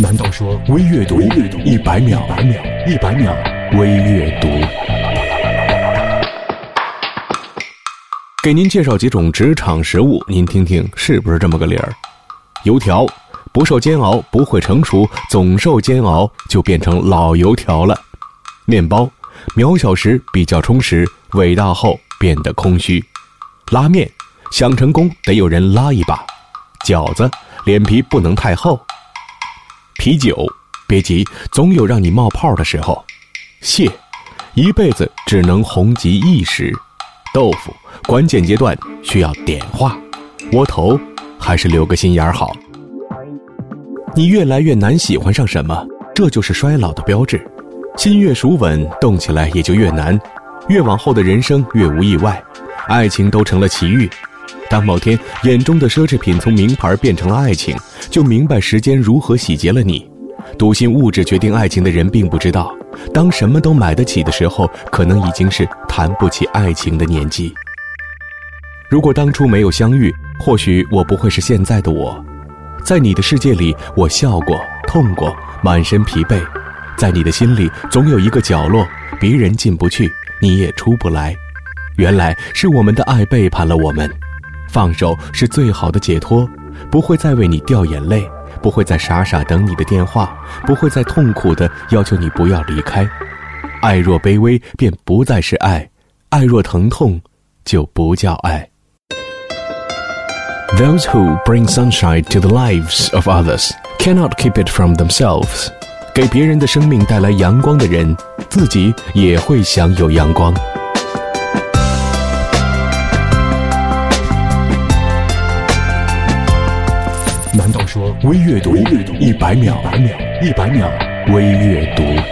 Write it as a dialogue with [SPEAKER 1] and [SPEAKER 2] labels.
[SPEAKER 1] 难道说微阅读一百秒？一百秒微阅读。
[SPEAKER 2] 给您介绍几种职场食物，您听听是不是这么个理儿？油条不受煎熬不会成熟，总受煎熬就变成老油条了。面包渺小时比较充实，伟大后变得空虚。拉面想成功得有人拉一把。饺子脸皮不能太厚。啤酒，别急，总有让你冒泡的时候。蟹，一辈子只能红极一时。豆腐，关键阶段需要点化。窝头，还是留个心眼儿好。你越来越难喜欢上什么，这就是衰老的标志。心越熟稳，动起来也就越难。越往后的人生越无意外，爱情都成了奇遇。当某天眼中的奢侈品从名牌变成了爱情，就明白时间如何洗劫了你。笃信物质决定爱情的人并不知道，当什么都买得起的时候，可能已经是谈不起爱情的年纪。如果当初没有相遇，或许我不会是现在的我。在你的世界里，我笑过、痛过、满身疲惫。在你的心里，总有一个角落，别人进不去，你也出不来。原来是我们的爱背叛了我们。放手是最好的解脱，不会再为你掉眼泪，不会再傻傻等你的电话，不会再痛苦的要求你不要离开。爱若卑微，便不再是爱；爱若疼痛，就不叫爱。
[SPEAKER 1] Those who bring sunshine to the lives of others cannot keep it from themselves。
[SPEAKER 2] 给别人的生命带来阳光的人，自己也会享有阳光。
[SPEAKER 1] 说微阅读一百秒？一百秒微阅读。